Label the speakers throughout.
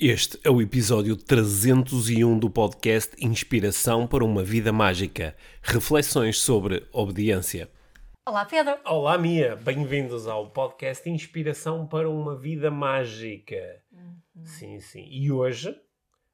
Speaker 1: Este é o episódio 301 do podcast Inspiração para uma Vida Mágica. Reflexões sobre obediência.
Speaker 2: Olá, Pedro.
Speaker 1: Olá, Mia. Bem-vindos ao podcast Inspiração para uma Vida Mágica.
Speaker 2: Uhum.
Speaker 1: Sim, sim. E hoje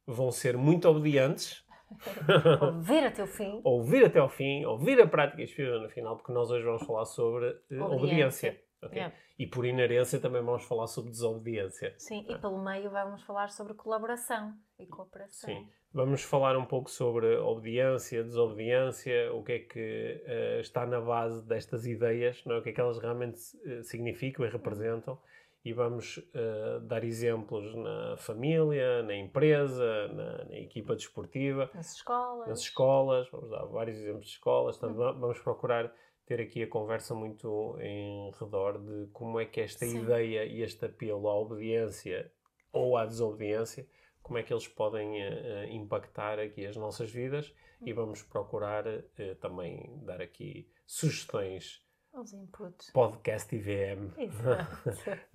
Speaker 1: vão ser muito obedientes.
Speaker 2: Ouvir até o fim.
Speaker 1: ouvir até ao fim, ouvir a prática inspiradora no final, porque nós hoje vamos falar sobre eh, obediência.
Speaker 2: Obediência.
Speaker 1: Ok?
Speaker 2: Yeah.
Speaker 1: E por inerência também vamos falar sobre desobediência.
Speaker 2: Sim, e pelo meio vamos falar sobre colaboração e cooperação.
Speaker 1: Sim. Vamos falar um pouco sobre obediência, desobediência, o que é que eh, está na base destas ideias, não é? o que é que elas realmente eh, significam e representam. E vamos eh, dar exemplos na família, na empresa, na, na equipa desportiva,
Speaker 2: Nas escolas.
Speaker 1: nas escolas. Vamos dar vários exemplos de escolas. Portanto, va- vamos procurar ter aqui a conversa muito em redor de como é que esta
Speaker 2: Sim.
Speaker 1: ideia e este apelo à obediência ou à desobediência, como é que eles podem eh, impactar aqui as nossas vidas e vamos procurar eh, também dar aqui sugestões
Speaker 2: Os inputs.
Speaker 1: podcast IVM,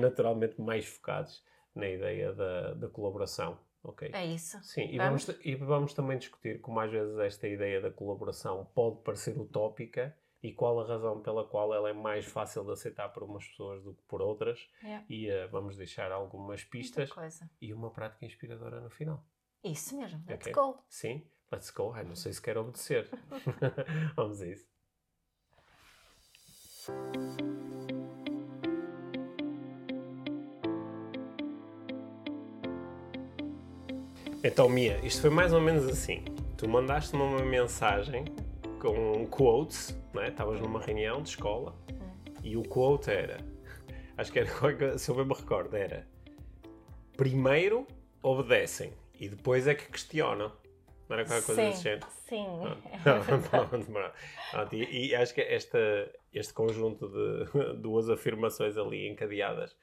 Speaker 1: naturalmente mais focados na ideia da, da colaboração. ok?
Speaker 2: é isso.
Speaker 1: Sim, e
Speaker 2: Vamos?
Speaker 1: vamos, e vamos também discutir como às vezes esta ideia da colaboração pode parecer utópica e qual a razão pela qual ela é mais fácil de aceitar por umas pessoas do que por outras.
Speaker 2: Yeah.
Speaker 1: E eh, vamos deixar algumas pistas e uma prática inspiradora no final.
Speaker 2: Isso mesmo. Let's
Speaker 1: Ok.
Speaker 2: go.
Speaker 1: Sim? Let's go. Ai, não sei se quero obedecer. vamos a isso. Então, Mia, isto foi mais ou menos assim. Tu mandaste-me uma mensagem com quotes, não é? Estavas numa reunião de escola e o quote era, acho que era, se eu bem me recordo, era primeiro obedecem e depois é que questionam. Não era qualquer coisa
Speaker 2: sim,
Speaker 1: desse género?
Speaker 2: sim.
Speaker 1: Pronto, E, e acho que esta, este conjunto de duas afirmações ali encadeadas,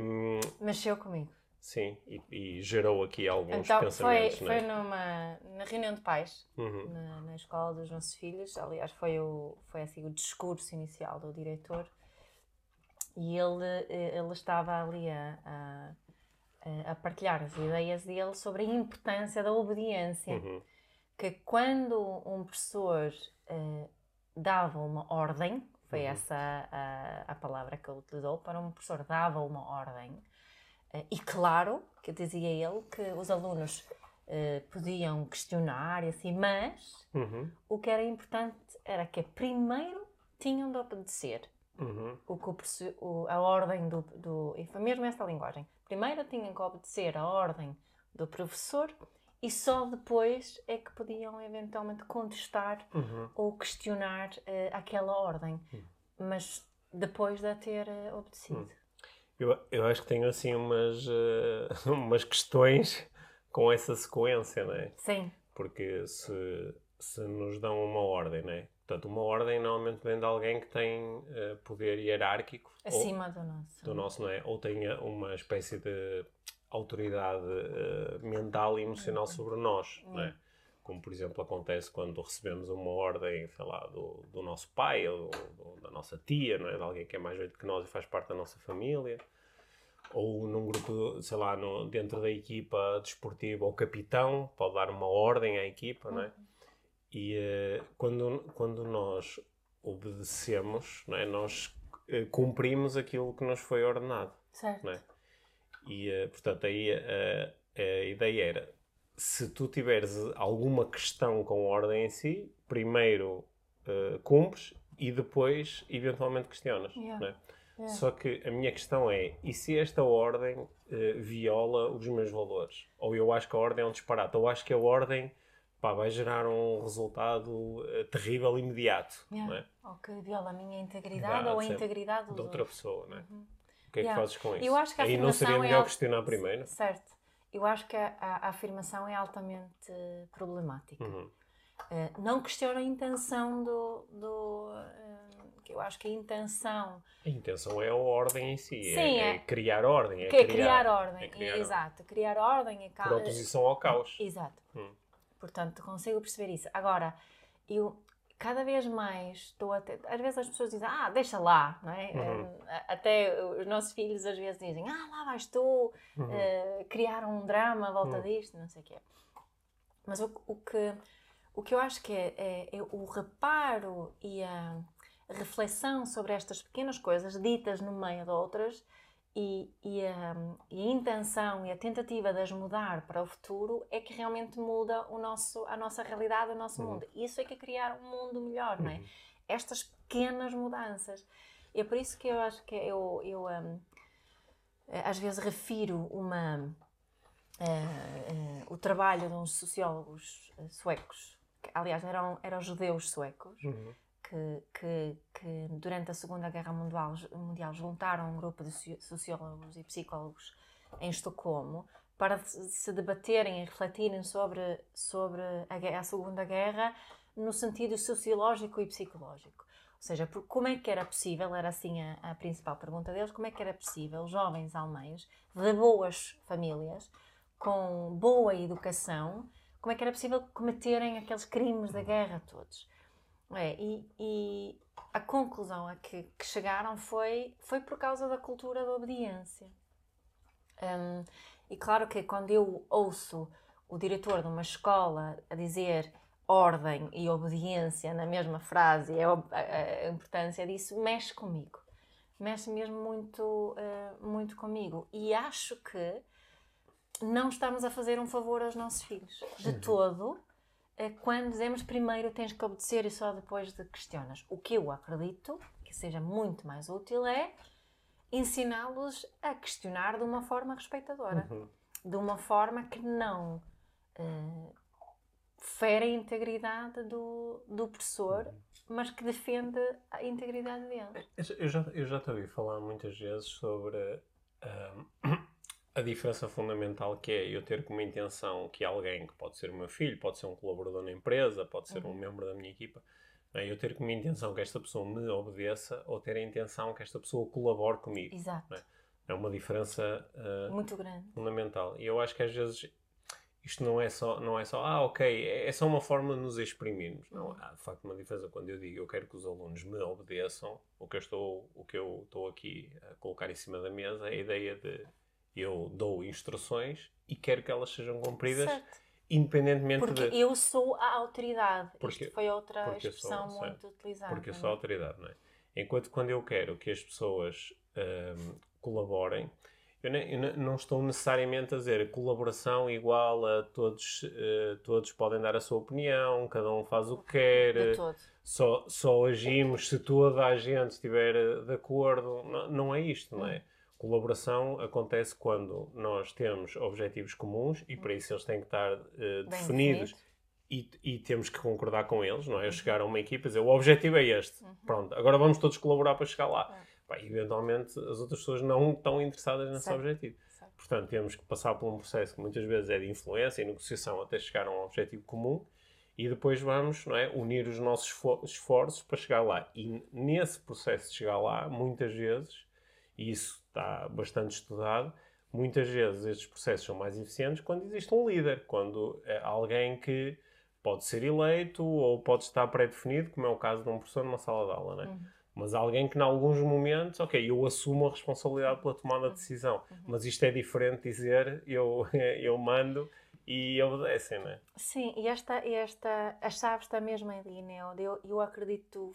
Speaker 1: hum,
Speaker 2: Mexeu comigo.
Speaker 1: Sim, e, e gerou aqui alguns
Speaker 2: Então, foi,
Speaker 1: pensamentos,
Speaker 2: foi
Speaker 1: é?
Speaker 2: numa na reunião de pais,
Speaker 1: Uhum.
Speaker 2: na, na escola dos nossos filhos. Aliás, foi, o, foi assim, o discurso inicial do diretor. E ele, eh, ele estava ali a, a, a partilhar as ideias dele sobre a importância da obediência.
Speaker 1: Uhum.
Speaker 2: Que quando um professor eh, dava uma ordem, foi
Speaker 1: Uhum.
Speaker 2: essa a, a palavra que ele utilizou, para um professor dava uma ordem, e claro, que dizia ele que os alunos eh, podiam questionar e assim, mas
Speaker 1: Uhum.
Speaker 2: o que era importante era que primeiro tinham de obedecer
Speaker 1: Uhum.
Speaker 2: o que o a ordem do, do. Foi mesmo essa linguagem. Primeiro tinham que obedecer a ordem do professor e só depois é que podiam eventualmente contestar
Speaker 1: Uhum.
Speaker 2: ou questionar eh, aquela ordem. Mas depois de a ter eh, obedecido.
Speaker 1: Eu, eu acho que tenho assim umas, eh, umas questões com essa sequência, não é?
Speaker 2: Sim,
Speaker 1: Porque se, se nos dão uma ordem, não é? Portanto, uma ordem normalmente vem de alguém que tem eh, poder hierárquico. ou-
Speaker 2: acima do nosso.
Speaker 1: do nosso, não é? Ou tenha uma espécie de autoridade eh, mental e emocional sobre nós, não é? Como, por exemplo, acontece quando recebemos uma ordem, sei lá, do, do nosso pai ou da nossa tia, não é? De alguém que é mais velho que nós e faz parte da nossa família. Ou num grupo, sei lá, no, dentro da equipa desportiva, o capitão pode dar uma ordem à equipa, não é? E eh, quando, quando nós obedecemos, não é? Nós eh, cumprimos aquilo que nos foi ordenado,
Speaker 2: Certo.
Speaker 1: não é? E, eh, portanto, aí a ideia era, se tu tiveres alguma questão com a ordem em si, primeiro eh, cumpres e depois, eventualmente, questionas,
Speaker 2: Yeah.
Speaker 1: não é?
Speaker 2: Yeah.
Speaker 1: Só que a minha questão é, e se esta ordem eh, viola os meus valores? Ou eu acho que a ordem é um disparate, ou acho que a ordem pá, vai gerar um resultado eh, terrível imediato,
Speaker 2: Yeah.
Speaker 1: é?
Speaker 2: Ou que viola a minha integridade ou a integridade
Speaker 1: De outra pessoa, não é? O que é que fazes com isso?
Speaker 2: Eu acho que a
Speaker 1: Aí não seria
Speaker 2: é
Speaker 1: melhor
Speaker 2: al-
Speaker 1: questionar primeiro?
Speaker 2: Certo. Eu acho que a, a- a afirmação é altamente problemática.
Speaker 1: Uhum.
Speaker 2: Eh, não questiono a intenção do. do que eu acho que a intenção.
Speaker 1: A intenção é a ordem em si, é-
Speaker 2: Sim,
Speaker 1: é,
Speaker 2: é-
Speaker 1: criar ordem, é
Speaker 2: que é criar ordem.
Speaker 1: é criar
Speaker 2: Exato. Criar ordem é ca-
Speaker 1: Por oposição ao caos.
Speaker 2: Exato.
Speaker 1: Hum.
Speaker 2: Portanto, consigo perceber isso. Agora, eu, cada vez mais estou a ter, às vezes as pessoas dizem, ah, deixa lá, não é?
Speaker 1: Uhum.
Speaker 2: Até os nossos filhos às vezes dizem, ah, lá vais tu
Speaker 1: Uhum.
Speaker 2: uh, criar um drama à volta
Speaker 1: Uhum.
Speaker 2: disto, não sei o quê. Mas o, o que, o que eu acho que é, é- é o reparo e a reflexão sobre estas pequenas coisas ditas no meio de outras e, e, a, e a intenção e a tentativa de as mudar para o futuro é que realmente muda o nosso, a nossa realidade, o nosso
Speaker 1: Uhum.
Speaker 2: mundo. Isso é que é criar um mundo melhor, não é?
Speaker 1: Uhum.
Speaker 2: Estas pequenas mudanças. E é por isso que eu acho que eu, eu eh, às vezes refiro uma, eh, eh, o trabalho de uns sociólogos eh, suecos, que, aliás eram, eram judeus suecos,
Speaker 1: Uhum.
Speaker 2: Que, que, que durante a Segunda Guerra Mundial, mundial juntaram um grupo de soci- sociólogos e psicólogos em Estocolmo para se debaterem e refletirem sobre, sobre a, a Segunda Guerra no sentido sociológico e psicológico. Ou seja, por, como é que era possível, era assim a, a principal pergunta deles, como é que era possível jovens alemães de boas famílias, com boa educação, como é que era possível cometerem aqueles crimes da guerra todos? É, e, e a conclusão a que, que chegaram foi, foi por causa da cultura da obediência. Hum, e claro que quando eu ouço o diretor de uma escola a dizer ordem e obediência na mesma frase, é a, importância disso mexe comigo. Mexe mesmo muito, eh, muito comigo. E acho que não estamos a fazer um favor aos nossos filhos. De todo, quando dizemos primeiro tens que obedecer e só depois de questionas. O que eu acredito que seja muito mais útil é ensiná-los a questionar de uma forma respeitadora
Speaker 1: Uhum.
Speaker 2: de uma forma que não eh, fere a integridade do, do professor, mas que defende a integridade dele.
Speaker 1: Eu já, eu já te ouvi falar muitas vezes sobre ahm, a diferença fundamental que é eu ter como intenção que alguém, que pode ser o meu filho, pode ser um colaborador na empresa, pode ser um
Speaker 2: Uhum.
Speaker 1: membro da minha equipa, é? eu ter como intenção que esta pessoa me obedeça ou ter a intenção que esta pessoa colabore comigo.
Speaker 2: Exato.
Speaker 1: É. É uma diferença ah,
Speaker 2: Muito grande.
Speaker 1: fundamental. E eu acho que às vezes isto não é só, não é só, ah, ok, é é só uma forma de nos exprimirmos. Não, há de facto uma diferença quando eu digo eu quero que os alunos me obedeçam, o que eu estou, o que eu estou aqui a colocar em cima da mesa é a ideia de eu dou instruções e quero que elas sejam cumpridas
Speaker 2: Certo.
Speaker 1: independentemente
Speaker 2: Porque
Speaker 1: de
Speaker 2: eu sou a autoridade.
Speaker 1: Porque-
Speaker 2: Isto foi outra
Speaker 1: eu sou,
Speaker 2: expressão
Speaker 1: certo.
Speaker 2: muito utilizada.
Speaker 1: porque eu
Speaker 2: não
Speaker 1: sou a
Speaker 2: é?
Speaker 1: autoridade, não é? Enquanto quando eu quero que as pessoas ahm, colaborem, eu, ne- eu não estou necessariamente a dizer colaboração igual a todos, eh, todos podem dar a sua opinião, cada um faz o que quer, só, só agimos se toda a gente estiver eh, de acordo. Não, não é isto, não é? Colaboração acontece quando nós temos objetivos comuns e para isso eles têm que estar
Speaker 2: Bem
Speaker 1: definidos
Speaker 2: definido.
Speaker 1: e, e temos que concordar com eles, não é? Eu chegar a uma equipa e dizer o objetivo é este,
Speaker 2: Uhum.
Speaker 1: pronto, agora vamos todos colaborar para chegar lá. Pá, e eventualmente as outras pessoas não estão interessadas nesse
Speaker 2: Certo.
Speaker 1: objetivo.
Speaker 2: Certo.
Speaker 1: Portanto, temos que passar por um processo que muitas vezes é de influência e negociação até chegar a um objetivo comum e depois vamos não é, unir os nossos esfo- esforços para chegar lá. E nesse processo de chegar lá, muitas vezes, e isso está bastante estudado, muitas vezes estes processos são mais eficientes quando existe um líder, quando é alguém que pode ser eleito ou pode estar pré-definido, como é o caso de um professor numa sala de aula, não é?
Speaker 2: Uhum.
Speaker 1: Mas alguém que, em alguns momentos, ok, eu assumo a responsabilidade pela tomada de decisão.
Speaker 2: Uhum.
Speaker 1: Mas isto é diferente de dizer eu, eu mando e obedecem, não é?
Speaker 2: Sim, e esta, esta a chave está mesmo né? onde Eu, eu acredito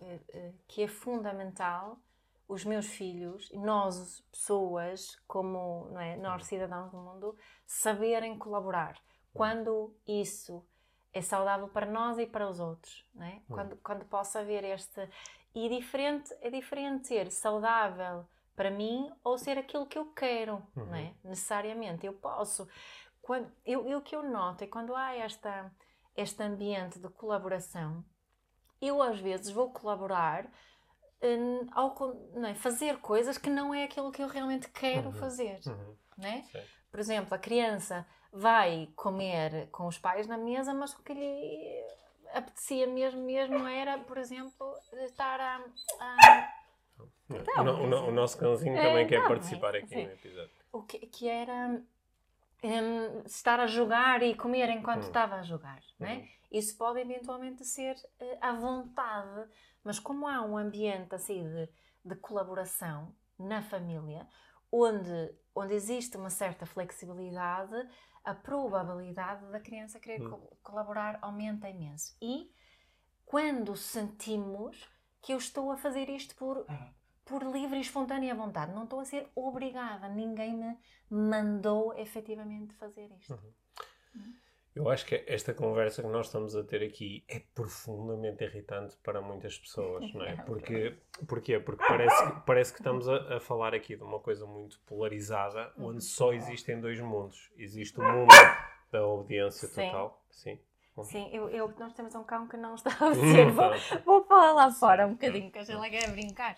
Speaker 2: eh, eh, que é fundamental os meus filhos, nós, pessoas, como não é, nós, cidadãos do mundo, saberem colaborar. Quando isso é saudável para nós e para os outros, não é? Quando, quando possa haver este... E diferente, é diferente ser saudável para mim ou ser aquilo que eu quero, não é? Necessariamente. Eu posso quando, eu, eu, o que eu noto é quando há esta, este ambiente de colaboração, eu às vezes vou colaborar ao con- não é, fazer coisas que não é aquilo que eu realmente quero
Speaker 1: Uhum.
Speaker 2: fazer.
Speaker 1: Uhum.
Speaker 2: Não é?
Speaker 1: Sim.
Speaker 2: Por exemplo, a criança vai comer com os pais na mesa, mas o que lhe apetecia mesmo, mesmo era, por exemplo, estar a. a-
Speaker 1: O, no- o no- o nosso cãozinho
Speaker 2: É,
Speaker 1: também quer
Speaker 2: bem,
Speaker 1: participar aqui
Speaker 2: sim.
Speaker 1: no episódio.
Speaker 2: o que, que era um, estar a jogar e comer enquanto
Speaker 1: Hum.
Speaker 2: estava a jogar, é?
Speaker 1: Uhum.
Speaker 2: Isso pode eventualmente ser eh, à vontade, mas como há um ambiente assim de, de colaboração na família, onde, onde existe uma certa flexibilidade, a probabilidade da criança querer
Speaker 1: Hum.
Speaker 2: co- colaborar aumenta imenso. E quando sentimos que eu estou a fazer isto por, por livre e espontânea vontade, não estou a ser obrigada, ninguém me mandou efetivamente fazer isto.
Speaker 1: Eu acho que esta conversa que nós estamos a ter aqui é profundamente irritante para muitas pessoas, não é? Porque, porquê? Porque parece, que- parece que estamos a, a falar aqui de uma coisa muito polarizada, onde só existem dois mundos. Existe o mundo da obediência
Speaker 2: Sim.
Speaker 1: total, sim.
Speaker 2: Sim, eu, eu- nós temos um cão que não está a obedecer. Vou, vou falar lá fora um bocadinho, que ela quer brincar.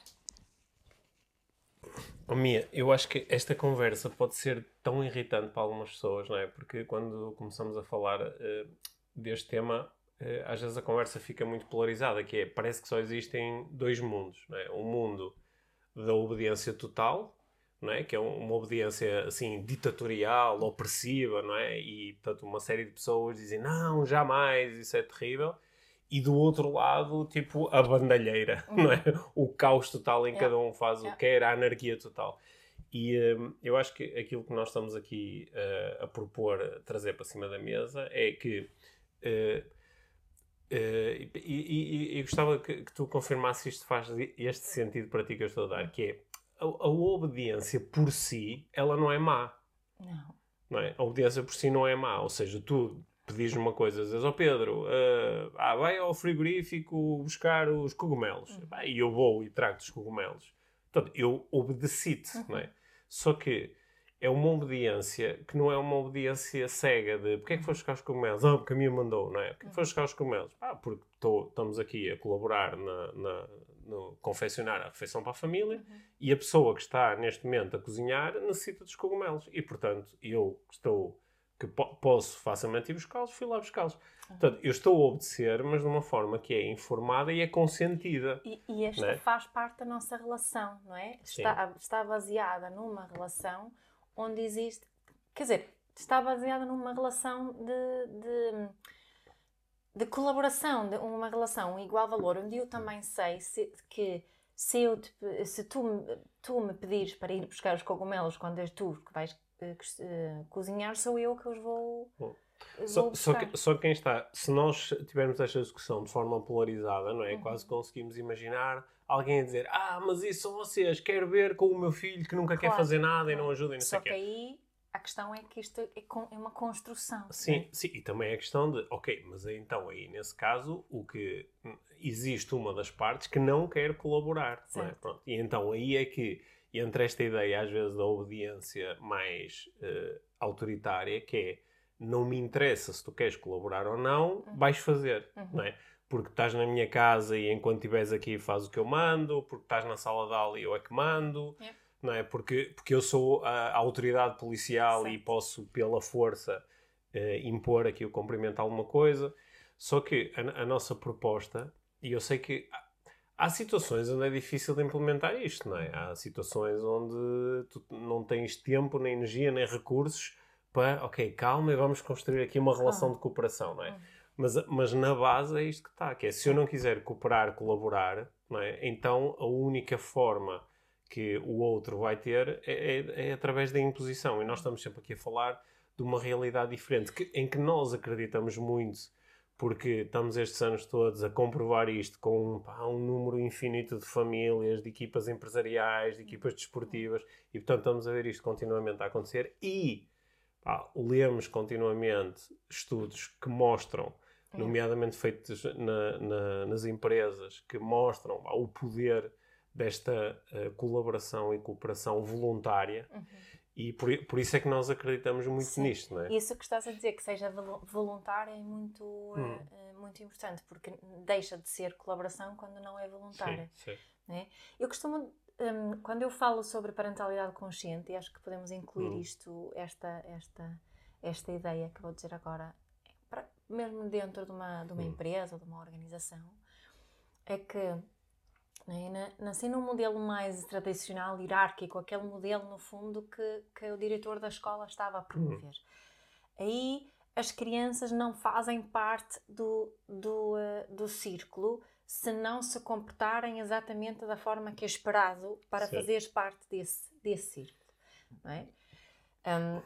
Speaker 1: Oh, Mia, eu acho que esta conversa pode ser tão irritante para algumas pessoas, não é? Porque quando começamos a falar eh, deste tema, eh, às vezes a conversa fica muito polarizada, que é, parece que só existem dois mundos, não é? O mundo da obediência total, não é? Que é um- uma obediência, assim, ditatorial, opressiva, não é? E, portanto, uma série de pessoas dizem, não, jamais, isso é terrível. E do outro lado, tipo, a bandalheira, não é? O caos total em que
Speaker 2: Yeah.
Speaker 1: cada um faz o
Speaker 2: Yeah.
Speaker 1: que quer, a anarquia total. E hum, eu acho que aquilo que nós estamos aqui eh, a propor, a trazer para cima da mesa, é que. eh, e, e- e- e gostava que, que tu confirmasses se isto faz este sentido para ti que eu estou a dar, que é a, a obediência por si, ela não é má.
Speaker 2: Não.
Speaker 1: Não é? A obediência por si não é má. Ou seja, tu pedis uma coisa, dizes ao Pedro, eh, ah, vai ao frigorífico buscar os cogumelos.
Speaker 2: Uhum.
Speaker 1: E eu vou e trago-te os cogumelos. Portanto, eu obedeci-te,
Speaker 2: Uhum.
Speaker 1: não é? Só que é uma obediência que não é uma obediência cega de porque é que foste buscar os cogumelos? Ah, porque a minha mandou, não é? Porque é que foste buscar os cogumelos? Ah, porque tô- estamos aqui a colaborar na, na- no confeccionar a refeição para a família e a pessoa que está neste momento a cozinhar necessita dos cogumelos. E, portanto, eu estou, que po- posso facilmente ir buscá-los, fui lá buscá-los. Portanto, eu estou a obedecer, mas de uma forma que é informada e é consentida.
Speaker 2: E, e esta
Speaker 1: é?
Speaker 2: faz parte da nossa relação, não é? Está, está baseada numa relação onde existe. Quer dizer, está baseada numa relação de, de, de colaboração, de uma relação igual valor, onde eu também sei se, que se, eu te se tu, tu me pedires para ir buscar os cogumelos quando és tu que vais eh, cozinhar, sou eu que os vou.
Speaker 1: Bom. Só, só, que, só quem está, se nós tivermos esta discussão de forma polarizada, não é?
Speaker 2: Uhum.
Speaker 1: Quase conseguimos imaginar alguém a dizer: Ah, mas isso são vocês, quero ver com o meu filho que nunca quer
Speaker 2: Claro,
Speaker 1: fazer nada e não ajuda e não sei
Speaker 2: Só
Speaker 1: o
Speaker 2: que aí a questão é que isto é, é uma construção.
Speaker 1: Sim,
Speaker 2: né?
Speaker 1: sim, e também é a questão de, ok, mas então aí nesse caso o que existe uma das partes que não quer colaborar, não é?
Speaker 2: Certo.
Speaker 1: Pronto. E então aí é que entre esta ideia às vezes da obediência mais eh, autoritária, que é não me interessa se tu queres colaborar ou não,
Speaker 2: Uhum.
Speaker 1: vais fazer,
Speaker 2: Uhum.
Speaker 1: não é? Porque estás na minha casa e enquanto estiveres aqui faz o que eu mando, porque estás na sala de aula e eu é que mando,
Speaker 2: Yeah.
Speaker 1: não é? Porque, porque eu sou a, a autoridade policial e
Speaker 2: Certo.
Speaker 1: posso, pela força, eh, impor aqui o cumprimento a alguma coisa. Só que a, a nossa proposta, e eu sei que há, situações onde é difícil de implementar isto, não é? Há situações onde tu não tens tempo, nem energia, nem recursos para, ok, calma e vamos construir aqui uma relação
Speaker 2: Ah.
Speaker 1: de cooperação, não é?
Speaker 2: Uhum.
Speaker 1: Mas, mas na base é isto que está, que é se eu não quiser cooperar, colaborar, não é? então a única forma que o outro vai ter é, é- é através da imposição. E nós estamos sempre aqui a falar de uma realidade diferente, que- em que nós acreditamos muito, porque estamos estes anos todos a comprovar isto com pá, um número infinito de famílias, de equipas empresariais, de equipas desportivas, e portanto estamos a ver isto continuamente a acontecer e pá, lemos continuamente estudos que mostram
Speaker 2: É.
Speaker 1: nomeadamente feitos na- na- nas empresas, que mostram pá, o poder desta eh, colaboração e cooperação voluntária
Speaker 2: Uhum.
Speaker 1: E por, por isso é que nós acreditamos muito
Speaker 2: Sim.
Speaker 1: nisto, não é?
Speaker 2: Isso que estás a dizer, que seja volu- voluntário, é muito,
Speaker 1: Hum.
Speaker 2: eh, eh, muito importante, porque deixa de ser colaboração quando não é voluntária.
Speaker 1: Sim, sim.
Speaker 2: né? Eu costumo, hum, quando eu falo sobre parentalidade consciente, e acho que podemos incluir
Speaker 1: Hum.
Speaker 2: isto, esta, esta, esta ideia que vou dizer agora, para- mesmo dentro de uma, de uma
Speaker 1: Hum.
Speaker 2: empresa ou de uma organização, é que Né? Nasci num modelo mais tradicional, hierárquico, aquele modelo, no fundo, que, que o diretor da escola estava a promover. Uhum. Aí as crianças não fazem parte do, do, uh, do círculo se não se comportarem exatamente da forma que é esperado para fazeres parte desse, desse círculo. Não é? Um,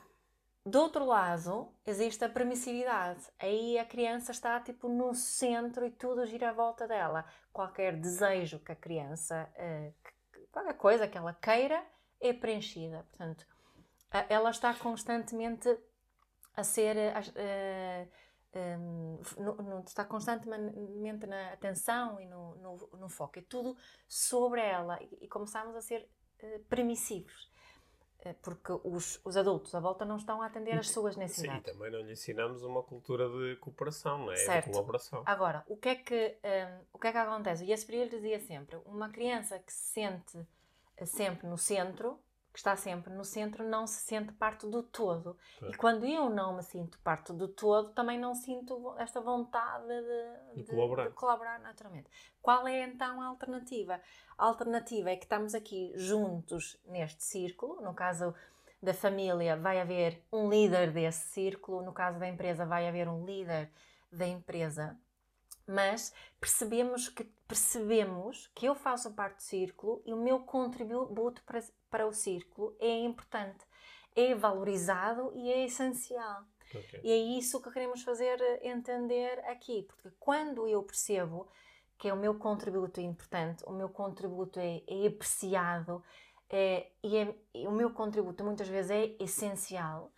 Speaker 2: do outro lado, existe a permissividade. Aí a criança está tipo no centro e tudo gira à volta dela. Qualquer desejo que a criança, uh, qualquer coisa que ela queira, é preenchida. Portanto, ela está constantemente a ser. Um, no, no, está constantemente na atenção e no, no, no, foco. É tudo sobre ela e, começamos a ser permissivos. Eh, porque os, os adultos à volta não estão a atender às suas necessidades.
Speaker 1: Sim, e também não lhe ensinamos uma cultura de cooperação, não é? Certo. De colaboração.
Speaker 2: Agora, o que é que, um, o que, é que acontece? O Yasperil dizia sempre, uma criança que se sente eh, sempre no centro, que está sempre no centro, não se sente parte do todo. E quando eu não me sinto parte do todo, também não sinto esta vontade de,
Speaker 1: de, de, colaborar.
Speaker 2: de colaborar naturalmente. Qual é então a alternativa? A alternativa é que estamos aqui juntos neste círculo, no caso da família vai haver um líder desse círculo, no caso da empresa vai haver um líder da empresa mas percebemos que, percebemos que eu faço parte do círculo e o meu contributo para, para o círculo é importante, é valorizado e é essencial. Okay. E é isso que queremos fazer entender aqui, porque quando eu percebo que é o meu contributo é importante, o meu contributo é, é apreciado é, e, é, e o meu contributo muitas vezes é essencial,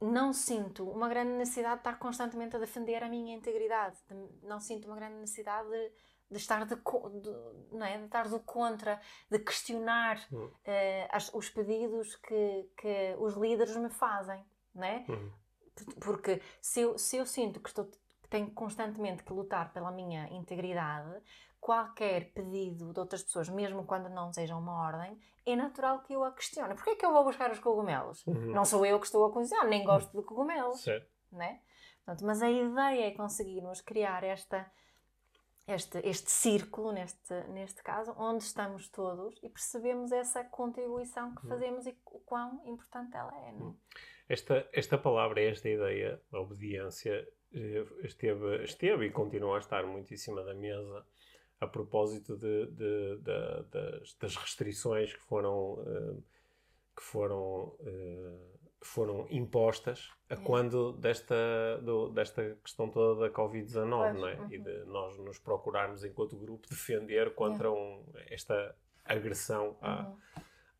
Speaker 2: não sinto uma grande necessidade de estar constantemente a defender a minha integridade. não sinto uma grande necessidade de, de estar de, de, não é? de estar do contra, de questionar uhum. uh, as, os pedidos que, que os líderes me fazem. Não é? Uhum. Porque se eu, se eu sinto que estou tenho constantemente que lutar pela minha integridade, qualquer pedido de outras pessoas, mesmo quando não seja uma ordem, é natural que eu a questione. Porquê é que eu vou buscar os cogumelos? Uhum. Não sou eu que estou a cozinhar, nem gosto de cogumelos. Certo. Né? Portanto, mas a ideia é conseguirmos criar esta, este, este círculo, neste, neste caso, onde estamos todos e percebemos essa contribuição que uhum. fazemos e o quão importante ela é. Não? Uhum.
Speaker 1: Esta, esta palavra, esta ideia, a obediência, eh, esteve, esteve e continua a estar muito em cima da mesa a propósito de, de, de, das, das, restrições que foram, uh, que foram, uh, foram impostas a é. quando desta, do, desta questão toda da Covid-19, não é? Uhum. E de nós nos procurarmos, enquanto grupo, defender contra é. um, esta agressão à, uhum.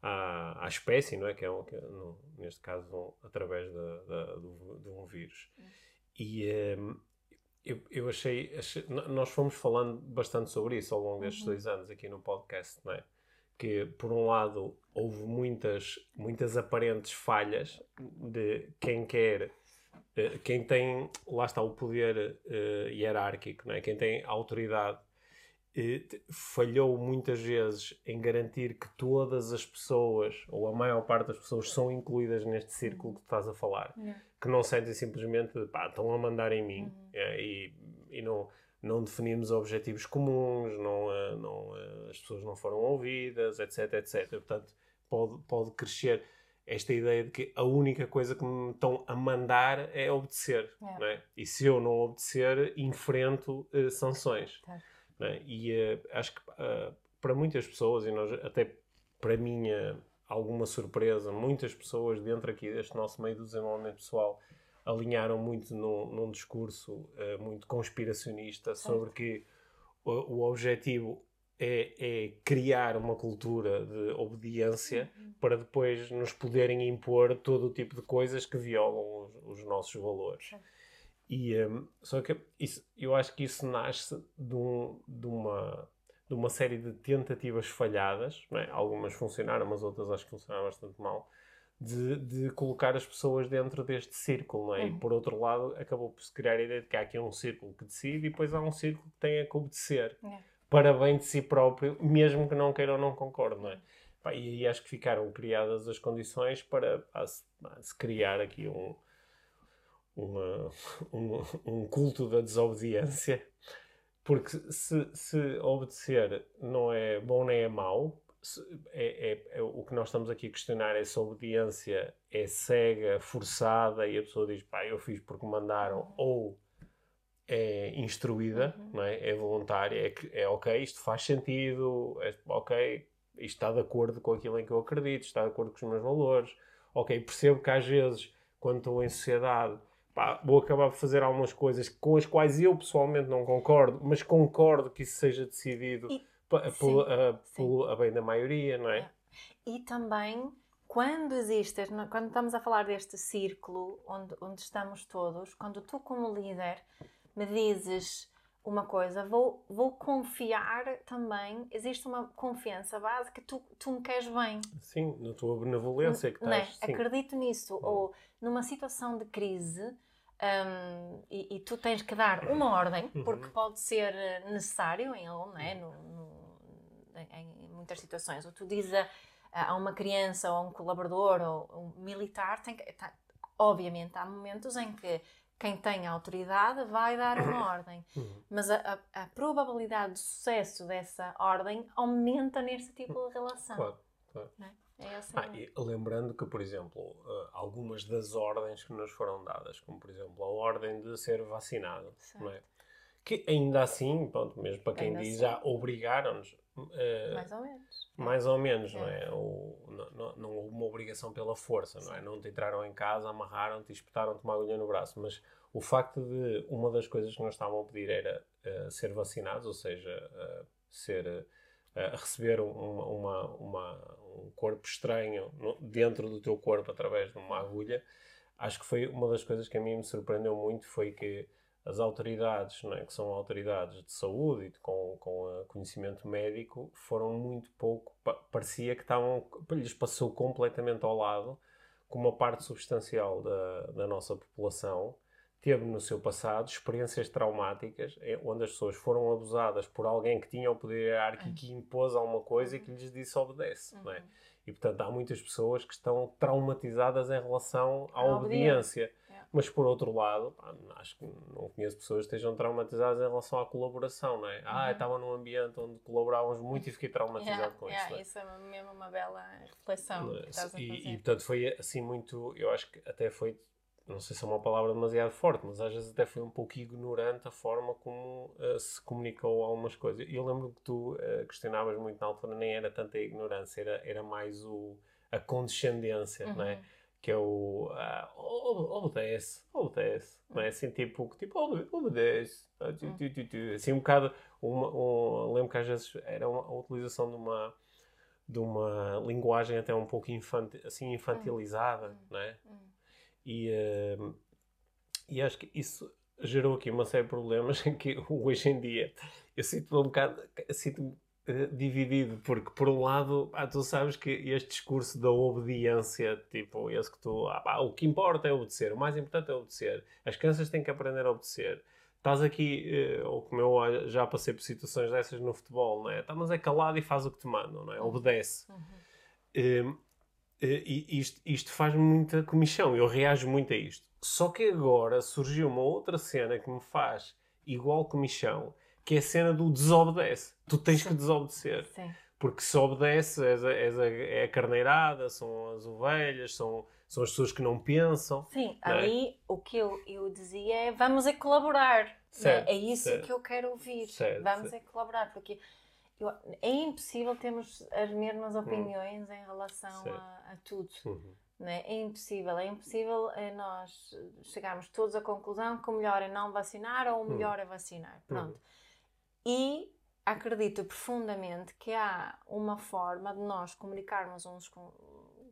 Speaker 1: à, à, espécie, não é? Que é, um, que é no, neste caso, um, através de, um vírus. Uhum. E, um, eh, eu, eu achei, achei, Nós fomos falando bastante sobre isso ao longo destes uhum. dois anos aqui no podcast, não é? Que, por um lado, houve muitas, muitas aparentes falhas de quem quer. Eh, quem tem, lá está, o poder uh, hierárquico, não é? quem tem autoridade, uh, falhou muitas vezes em garantir que todas as pessoas, ou a maior parte das pessoas, são incluídas neste círculo que tu estás a falar. Yeah que não sentem simplesmente, pá, estão a mandar em mim uhum. é, e, e não, não definimos objetivos comuns, não, não, as pessoas não foram ouvidas, etc, etc. Portanto, pode, pode crescer esta ideia de que a única coisa que me estão a mandar é obedecer. É. E se eu não obedecer, enfrento uh, sanções. Tá. É? E acho que para muitas pessoas, e nós, até para mim alguma surpresa. Muitas pessoas dentro aqui deste nosso meio do desenvolvimento pessoal alinharam muito num, num discurso uh, muito conspiracionista sobre que o, o objetivo é, é, criar uma cultura de obediência uhum. para depois nos poderem impor todo o tipo de coisas que violam os, os nossos valores. Uhum. E, um, só que isso, eu acho que isso nasce de, um, de uma de uma série de tentativas falhadas, é? algumas funcionaram, mas outras acho que funcionaram bastante mal, de, de colocar as pessoas dentro deste círculo. É? Uhum. E por outro lado, acabou por se criar a ideia de que há aqui um círculo que decide e depois há um círculo que tem a que obedecer uhum. Para bem de si próprio, mesmo que não queira ou não concorde. Não é? Pá, e aí acho que ficaram criadas as condições para se, se, criar aqui um, uma, um, um culto da desobediência Porque se, se obedecer não é bom nem é mau, é, é, é, o que nós estamos aqui a questionar é se a obediência é cega, forçada e a pessoa diz, pá, eu fiz porque mandaram, ou é instruída, uhum. não é? é voluntária, é, que, é ok, isto faz sentido, é ok, isto está de acordo com aquilo em que eu acredito, está de acordo com os meus valores, ok, percebo que às vezes, quando estou em sociedade, pá, vou acabar por fazer algumas coisas com as quais eu pessoalmente não concordo, mas concordo que isso seja decidido e, sim, a, sim. a bem da maioria, não é? é?
Speaker 2: E também quando existes, quando estamos a falar deste círculo onde, onde estamos todos, quando tu como líder me dizes uma coisa, vou, vou confiar também, existe uma confiança básica, tu, tu me queres bem.
Speaker 1: Sim, na tua benevolência que
Speaker 2: é? estás. Né? Acredito nisso. Hum. Ou numa situação de crise um, e, e, tu tens que dar uma ordem, uhum. porque pode ser necessário em algum, né? no, no, em, muitas situações. Ou tu dizes a, a uma criança ou a um colaborador ou um militar, tem que, tá, obviamente há momentos em que quem tem a autoridade vai dar uma ordem. Uhum. Mas a, a, a, probabilidade de sucesso dessa ordem aumenta neste tipo de relação.
Speaker 1: Claro, claro. É? É assim, ah, lembrando que, por exemplo, uh, algumas das ordens que nos foram dadas, como por exemplo a ordem de ser vacinado, é? que ainda assim, pronto, mesmo para quem ainda diz, assim. já obrigaram-nos
Speaker 2: Uh, mais ou menos.
Speaker 1: Mais ou menos, é. não é? Ou, não, não, não, houve uma obrigação pela força, não é? Não te entraram em casa, amarraram-te e espetaram-te uma agulha no braço. Mas o facto de uma das coisas que nós estavam a pedir era uh, ser vacinados, ou seja, uh, ser, receber uma, uma, uma, um corpo estranho no, dentro do teu corpo através de uma agulha, acho que foi uma das coisas que a mim me surpreendeu muito foi que as autoridades, é, que são autoridades de saúde e de, com, com conhecimento médico, foram muito pouco. Parecia que estavam, lhes passou completamente ao lado que uma parte substancial da, da nossa população teve no seu passado experiências traumáticas onde as pessoas foram abusadas por alguém que tinha o poder hierárquico que impôs alguma coisa e que lhes disse obedece. É? Uhum. E portanto há muitas pessoas que estão traumatizadas em relação à obediência. obediência mas por outro lado, pá, acho que não conheço pessoas que estejam traumatizadas em relação à colaboração, não é? Ah, uhum. estava num ambiente onde colaborávamos muito e fiquei traumatizado yeah, com
Speaker 2: yeah,
Speaker 1: isso. É?
Speaker 2: Isso é mesmo uma bela reflexão.
Speaker 1: É? E, e, portanto foi assim muito, eu acho que até foi, não sei se é uma palavra demasiado forte, mas às vezes até foi um pouco ignorante a forma como uh, se comunicou algumas coisas. E eu lembro que tu uh, questionavas muito na altura, nem era tanta a ignorância, era, era mais o, a condescendência, uhum. não é? Que é o uh, obedece, obedece, não é assim tipo, tipo obedece, ah, assim um bocado, uma, um, lembro que às vezes era uma, a utilização de uma de uma linguagem até um pouco infantil, assim infantilizada, hum. não é? Hum. E, uh, e acho que isso gerou aqui uma série de problemas em que hoje em dia eu sinto um bocado, sinto eh, dividido, porque por um lado, ah, tu sabes que este discurso da obediência, tipo, esse que tu, ah, o que importa é obedecer, o mais importante é obedecer, as crianças têm que aprender a obedecer. Estás aqui, uh, ou como eu já passei por situações dessas no futebol, não é? Tá, mas é calado e faz o que te mandam, não é? Uhum. Obedece. Uhum. Uh, e isto, isto faz muita comissão, eu reajo muito a isto. Só que agora surgiu uma outra cena que me faz igual comissão, que é a cena do desobedece. Tu tens Sim. que desobedecer. Sim. Porque se obedece, és a, és a, é a carneirada, são as ovelhas, são, são as pessoas que não pensam.
Speaker 2: Sim, é? ali o que eu, eu dizia é vamos a colaborar. Né? Certo, é isso certo. que eu quero ouvir. Certo, vamos a colaborar. Porque eu, é impossível termos as mesmas hum. opiniões hum. em relação a, a, tudo. Uhum. Né? É impossível, é impossível é nós chegarmos todos à conclusão que o melhor é não vacinar ou o hum. melhor é vacinar. Pronto. Uhum. E acredito profundamente que há uma forma de nós comunicarmos uns com,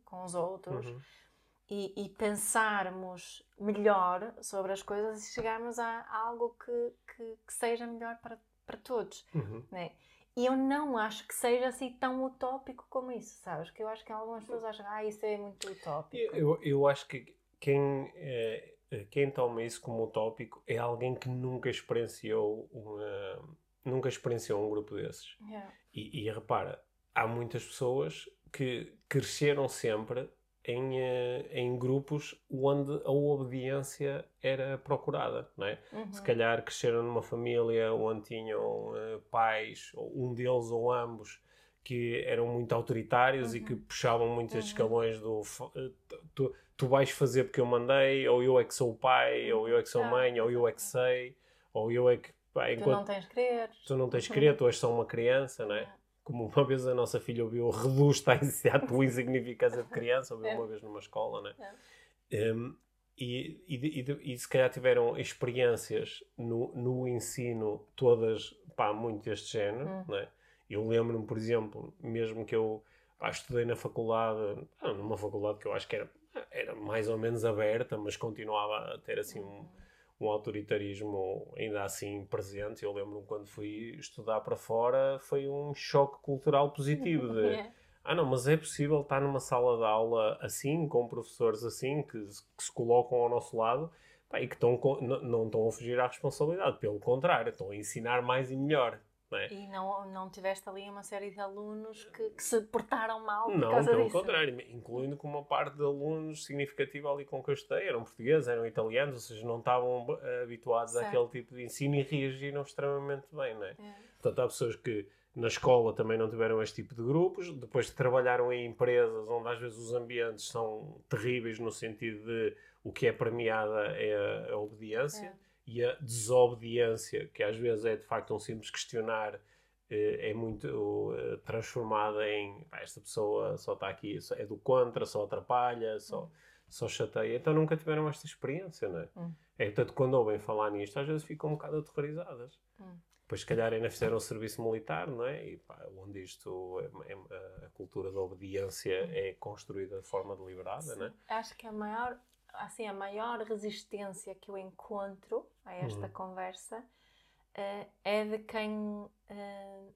Speaker 2: com os outros uhum. e, e, pensarmos melhor sobre as coisas e chegarmos a, algo que, que, que, seja melhor para, para todos. Uhum. Né? E eu não acho que seja assim tão utópico como isso, sabes? Que eu acho que algumas pessoas acham, ah, isso é muito utópico.
Speaker 1: Eu, eu acho que quem, é, quem toma isso como utópico é alguém que nunca experienciou uma nunca experienciou um grupo desses. Yeah. E, e, repara, há muitas pessoas que cresceram sempre em, eh, em grupos onde a obediência era procurada, não é?
Speaker 2: Uhum.
Speaker 1: Se calhar cresceram numa família onde tinham uh, pais, ou um deles ou ambos, que eram muito autoritários uhum. e que puxavam muitos uhum. escalões do eh, tu, tu vais fazer porque eu mandei, ou eu é que sou o pai, ou eu é que sou a mãe, ou eu é que sei, ou eu é que...
Speaker 2: Pá, tu não tens querer.
Speaker 1: Tu não tens querer, tu és só uma criança, não é? como uma vez a nossa filha ouviu reduz a tua insignificância de criança, ouviu é. uma vez numa escola, né? É. Um, e, e, e, e, se calhar tiveram experiências no, no ensino todas, pá, muito deste género, hum. né? Eu lembro-me, por exemplo, mesmo que eu pá, estudei na faculdade, numa faculdade que eu acho que era, era mais ou menos aberta, mas continuava a ter assim um hum um autoritarismo ainda assim presente. Eu lembro-me quando fui estudar para fora, foi um choque cultural positivo de é. ah não, mas é possível estar numa sala de aula assim, com professores assim, que, que se colocam ao nosso lado pá, e que estão, não, não estão a fugir à responsabilidade, pelo contrário, estão a ensinar mais e melhor. Não é?
Speaker 2: E não, não tiveste ali uma série de alunos que, que se portaram mal por
Speaker 1: não,
Speaker 2: causa
Speaker 1: pelo
Speaker 2: disso?
Speaker 1: contrário, incluindo com uma parte de alunos significativa ali estudei, eram portugueses, eram italianos, ou seja, não estavam habituados certo. àquele tipo de ensino e reagiram extremamente bem, não é? é. Portanto, há pessoas que na escola também não tiveram este tipo de grupos, depois trabalharam em empresas onde às vezes os ambientes são terríveis no sentido de o que é premiada é a, a obediência. É e a desobediência, que às vezes é de facto um simples questionar, eh, é muito eh, transformada em esta pessoa só está aqui, é do contra, só atrapalha, só, hum. só chateia. Então nunca tiveram esta experiência, não é? Hum. É, portanto, quando ouvem falar nisto, às vezes ficam um bocado aterrorizadas. Hum. Depois, se calhar, ainda fizeram o serviço militar, não é? E pá, onde isto, é, é, a cultura da obediência hum. é construída de forma deliberada, Sim. não é?
Speaker 2: Acho que a maior assim, a maior resistência que eu encontro a esta uhum. conversa uh, é de quem uh,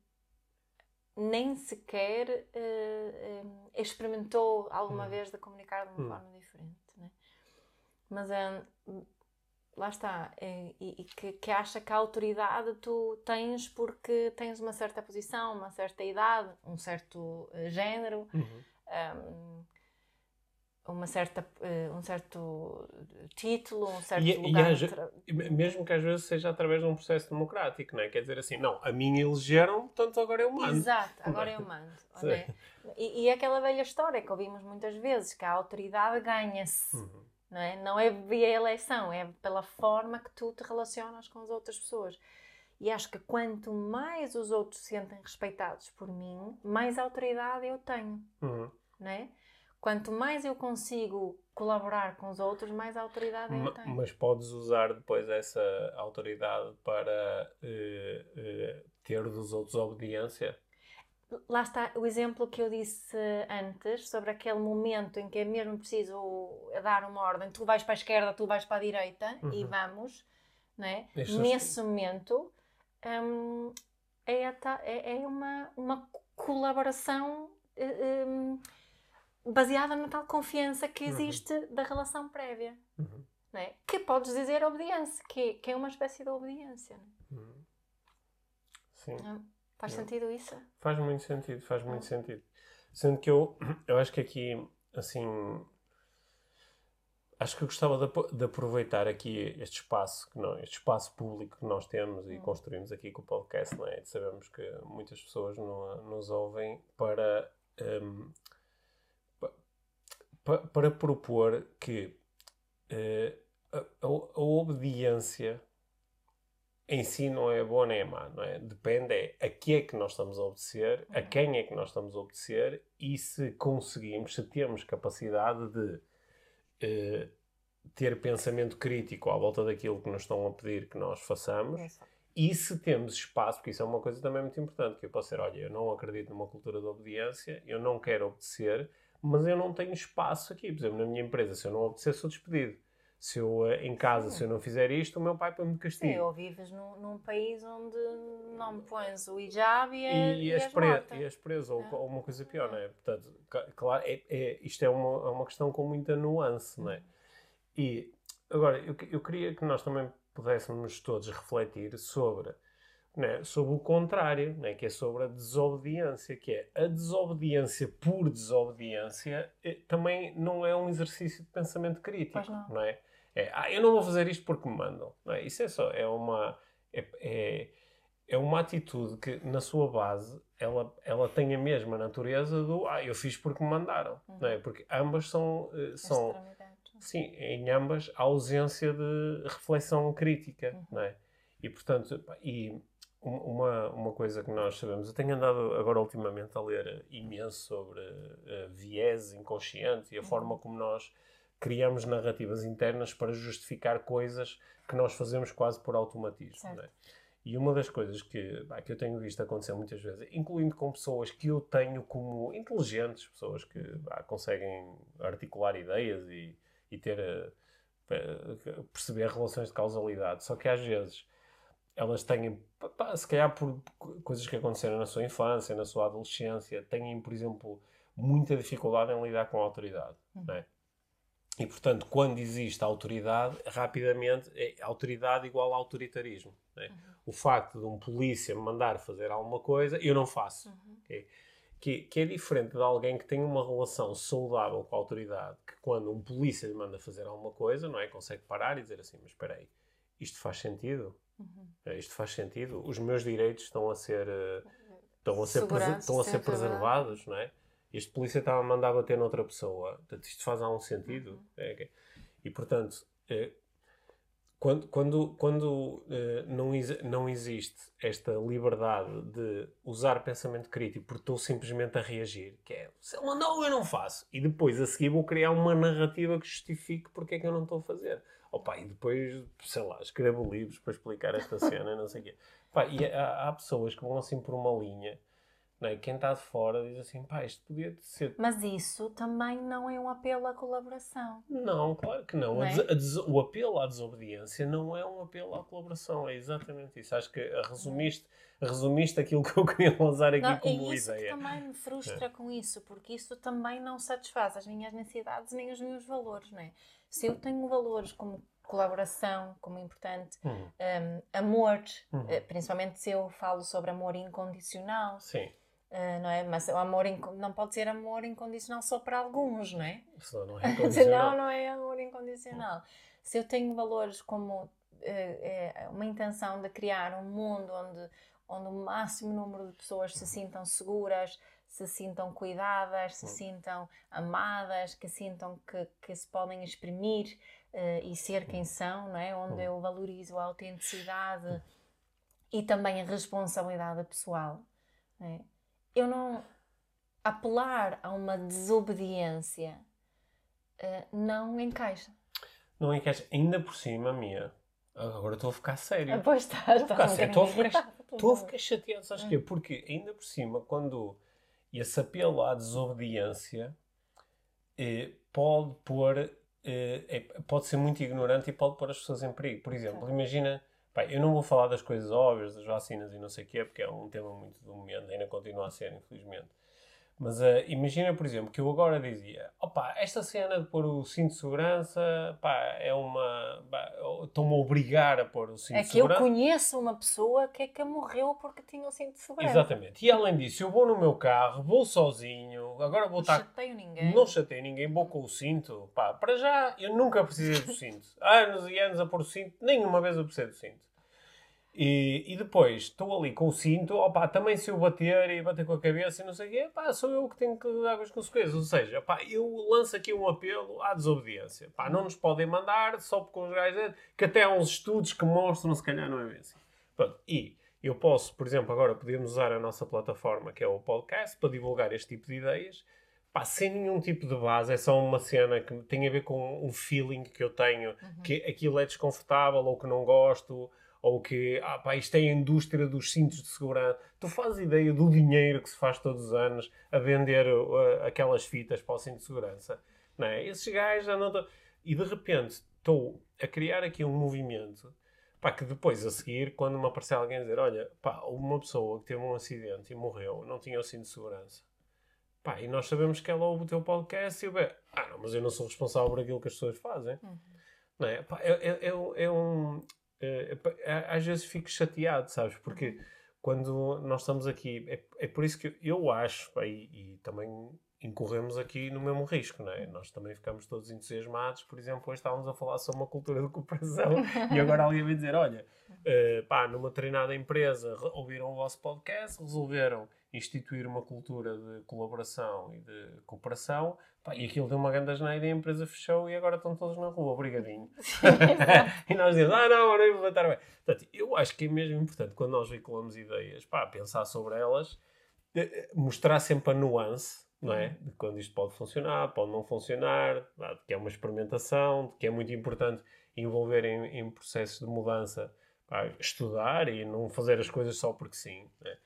Speaker 2: nem sequer uh, experimentou alguma uhum. vez de comunicar de uma uhum. forma diferente. Né? Mas lá está, e, e que, que, acha que a autoridade tu tens porque tens uma certa posição, uma certa idade, um certo género. Um, uhum uma certa, uh, um certo título, um certo
Speaker 1: e,
Speaker 2: lugar.
Speaker 1: E mesmo que às vezes seja através de um processo democrático, não é? Quer dizer assim, não, a mim elegeram, portanto agora eu mando.
Speaker 2: Exato, agora eu mando. É? E, e aquela velha história que ouvimos muitas vezes, que a autoridade ganha-se. Uhum. Não é? não é via eleição, é pela forma que tu te relacionas com as outras pessoas. E acho que quanto mais os outros se sentem respeitados por mim, mais autoridade eu tenho. Uhum. Não é? Quanto mais eu consigo colaborar com os outros, mais autoridade eu tenho.
Speaker 1: Mas podes usar depois essa autoridade para uh, uh, ter dos outros obediência?
Speaker 2: Lá está o exemplo que eu disse antes sobre aquele momento em que é mesmo preciso dar uma ordem. Tu vais para a esquerda, tu vais para a direita uhum. e vamos, né? Nesse momento um, é, é, é uma, uma colaboração. Um, baseada na tal confiança que uhum. existe uhum. da relação prévia. Uhum. É? Que podes dizer obediência, que, que é uma espécie de obediência. É? Uhum.
Speaker 1: Sim.
Speaker 2: Não? Faz Não. sentido isso?
Speaker 1: Faz muito sentido, faz muito sentido. Sendo que eu, eu acho que aqui, assim, acho que eu gostava de, de, aproveitar aqui este espaço, que nós, este espaço público que nós temos e hum. construímos aqui com o podcast, não é? Sabemos que muitas pessoas no, nos ouvem para um, para propor que uh, a, a, obediência em si não é boa nem é má, não é? Depende é a que é que nós estamos a obedecer, a uhum. quem é que nós estamos a obedecer e se conseguimos, se temos capacidade de uh, ter pensamento crítico à volta daquilo que nos estão a pedir que nós façamos. E se temos espaço, porque isso é uma coisa também muito importante, que eu posso dizer, olha, eu não acredito numa cultura de obediência, eu não quero obedecer, mas eu não tenho espaço aqui. Por exemplo, na minha empresa, se eu não obedecer, sou despedido. Se eu, eh, em casa, Sim. se eu não fizer isto, o meu pai põe-me de castigo.
Speaker 2: Sim, ou vives num, num, país onde não me pões o hijab e, é,
Speaker 1: e, e, és, pre e és preso, ou, é. ou, uma coisa pior, não é? Portanto, claro, é, é, isto é uma, é uma questão com muita nuance, não é? E, agora, eu, eu queria que nós também pudéssemos todos refletir sobre né, sobre o contrário, né, que é sobre a desobediência, que é a desobediência por desobediência eh, também não é um exercício de pensamento crítico,
Speaker 2: não.
Speaker 1: não é? É, ah, eu não vou fazer isto porque me mandam. Não é? Isso é só, é uma, é, é, é uma atitude que, na sua base, ela, ela tem a mesma natureza do, ah, eu fiz porque me mandaram, não é? Porque ambas são, eh, são sim, em ambas há ausência de reflexão crítica,
Speaker 2: Uhum.
Speaker 1: não é? E, portanto, e uma, uma coisa que nós sabemos, eu tenho andado agora ultimamente a ler imenso sobre eh, viés inconsciente
Speaker 2: Uhum.
Speaker 1: e a forma como nós criamos narrativas internas para justificar coisas que nós fazemos quase por automatismo.
Speaker 2: Certo.
Speaker 1: não é? E uma das coisas que, pá, que eu tenho visto acontecer muitas vezes, incluindo com pessoas que eu tenho como inteligentes, pessoas que pá, conseguem articular ideias e, e ter eh, perceber relações de causalidade, só que às vezes elas têm, pá, se calhar por co- coisas que aconteceram na sua infância, na sua adolescência, têm, por exemplo, muita dificuldade em lidar com a autoridade. não é? E, portanto, quando existe autoridade, rapidamente, é autoridade igual a autoritarismo. não é? O facto de um polícia me mandar fazer alguma coisa, eu não faço. ok? Que, que é diferente de alguém que tem uma relação saudável com a autoridade, que quando um polícia lhe manda fazer alguma coisa, não é? Consegue parar e dizer assim, mas espera aí, isto faz sentido?
Speaker 2: Uhum.
Speaker 1: Isto faz sentido? Os meus direitos estão a ser, eh, estão a ser, estão a ser preservados, não é? Este polícia estava a mandar bater noutra pessoa. Portanto, isto faz algum sentido?
Speaker 2: Uhum.
Speaker 1: É, ok. E, portanto, eh, quando, quando, quando eh, não, não existe esta liberdade de usar pensamento crítico porque estou simplesmente a reagir, que é, se ele mandou, eu não faço. E depois, a seguir, vou criar uma narrativa que justifique porque é que eu não estou a fazer. Opa, e depois, sei lá, escrevo livros para explicar esta cena, não sei o quê. Pá, e há, há pessoas que vão assim por uma linha, não é? quem está de fora diz assim, pá, isto podia ser
Speaker 2: Mas isso também não é um apelo à colaboração.
Speaker 1: não, claro que não.
Speaker 2: Não
Speaker 1: A
Speaker 2: é?
Speaker 1: o apelo à desobediência não é um apelo à colaboração, é exatamente isso. Acho que resumiste, resumiste aquilo que eu queria lançar aqui
Speaker 2: Não, é
Speaker 1: como
Speaker 2: isso
Speaker 1: ideia.
Speaker 2: também me frustra com isso, porque isso também não satisfaz as minhas necessidades nem os meus valores, não é? Se eu tenho valores como colaboração, como importante,
Speaker 1: Hum,
Speaker 2: um, amor,
Speaker 1: Uhum.
Speaker 2: eh, principalmente se eu falo sobre amor incondicional,
Speaker 1: sim,
Speaker 2: eh, não é? Mas o amor não pode ser amor incondicional só para alguns, não é?
Speaker 1: senão não é
Speaker 2: Senão
Speaker 1: incondicional.
Speaker 2: não é amor incondicional. Se eu tenho valores como eh, eh, uma intenção de criar um mundo onde, onde o máximo número de pessoas se sintam seguras, se sintam cuidadas, se sintam amadas, que sintam que, que se podem exprimir eh, e ser quem são, não é? Onde eu valorizo a autenticidade e também a responsabilidade pessoal. não é? Eu não apelar a uma desobediência eh, não encaixa.
Speaker 1: Não encaixa. Ainda por cima, minha. Agora estou a ficar sério.
Speaker 2: Pois estás,
Speaker 1: Estou a ficar
Speaker 2: um
Speaker 1: sério. Estou a ficar,
Speaker 2: irritado.
Speaker 1: estou a ficar chateado. Sabes
Speaker 2: Hum.
Speaker 1: porquê? Porque ainda por cima, quando esse apelo à desobediência eh, pode pôr. eh, é- pode ser muito ignorante e pode pôr as pessoas em perigo. Por exemplo, imagina. pá, eu não vou falar das coisas óbvias, das vacinas e não sei o quê, porque é um tema muito do momento, ainda continua a ser, infelizmente. Mas eh, imagina, por exemplo, que eu agora dizia: opa, esta cena de pôr o cinto de segurança, pá, é uma. pá, Estão-me a obrigar a pôr o cinto
Speaker 2: É
Speaker 1: de
Speaker 2: que eu
Speaker 1: segurança.
Speaker 2: conheço uma pessoa que é que morreu porque tinha o cinto de segurança.
Speaker 1: Exatamente. E além disso, eu vou no meu carro, vou sozinho, agora vou
Speaker 2: Não
Speaker 1: estar.
Speaker 2: chateio ninguém.
Speaker 1: Não chatei ninguém, vou com o cinto. Pá, para já, eu nunca precisei do cinto. Há anos e anos a pôr o cinto, nenhuma vez eu precisei do cinto. E, e depois, estou ali com o cinto, opá, também se eu bater e bater com a cabeça e não sei o quê, pá, sou eu que tenho que lidar com as consequências. Ou seja, pá, eu lanço aqui um apelo à desobediência. Pá, não nos podem mandar só porque os gajos... Que até há uns estudos que mostram, se calhar não é bem assim. Pronto, e eu posso, por exemplo, agora podemos usar a nossa plataforma, que é o podcast, para divulgar este tipo de ideias, pá, sem nenhum tipo de base, é só uma cena que tem a ver com um feeling que eu tenho, que aquilo é desconfortável, ou que não gosto, ou que, ah pá, isto é a indústria dos cintos de segurança. Tu fazes ideia do dinheiro que se faz todos os anos a vender uh, aquelas fitas para o cinto de segurança, não é? Esses gajos andam... to- E de repente estou a criar aqui um movimento Pá, que depois a seguir, quando me aparecer alguém a dizer, olha, pá, uma pessoa que teve um acidente e morreu, não tinha o cinto de segurança. Pá, e nós sabemos que ela ouve o teu podcast e eu vejo, ah, não, mas eu não sou responsável por aquilo que as pessoas fazem.
Speaker 2: Uhum.
Speaker 1: Não é? Pá, é, é, é, um- é eh, às vezes fico chateado, sabes? Porque quando nós estamos aqui, é, é por isso que eu acho, e, e também incorremos aqui no mesmo risco, não é? Nós também ficamos todos entusiasmados, por exemplo, hoje estávamos a falar sobre uma cultura de cooperação e agora alguém vai dizer, olha, uh, pá, numa treinada empresa ouviram o vosso podcast, resolveram instituir uma cultura de colaboração e de cooperação, pá, e aquilo deu uma grande asneira e a empresa fechou e agora estão todos na rua, obrigadinho. e nós dizemos, ah não, agora eu vou estar bem. Portanto, eu acho que é mesmo importante, quando nós veiculamos ideias, pá, pensar sobre elas, mostrar sempre a nuance, não é? De quando isto pode funcionar, pode não funcionar, de que é uma experimentação, de que é muito importante envolver em, em processos de mudança, pá, estudar e não fazer as coisas só porque sim. É?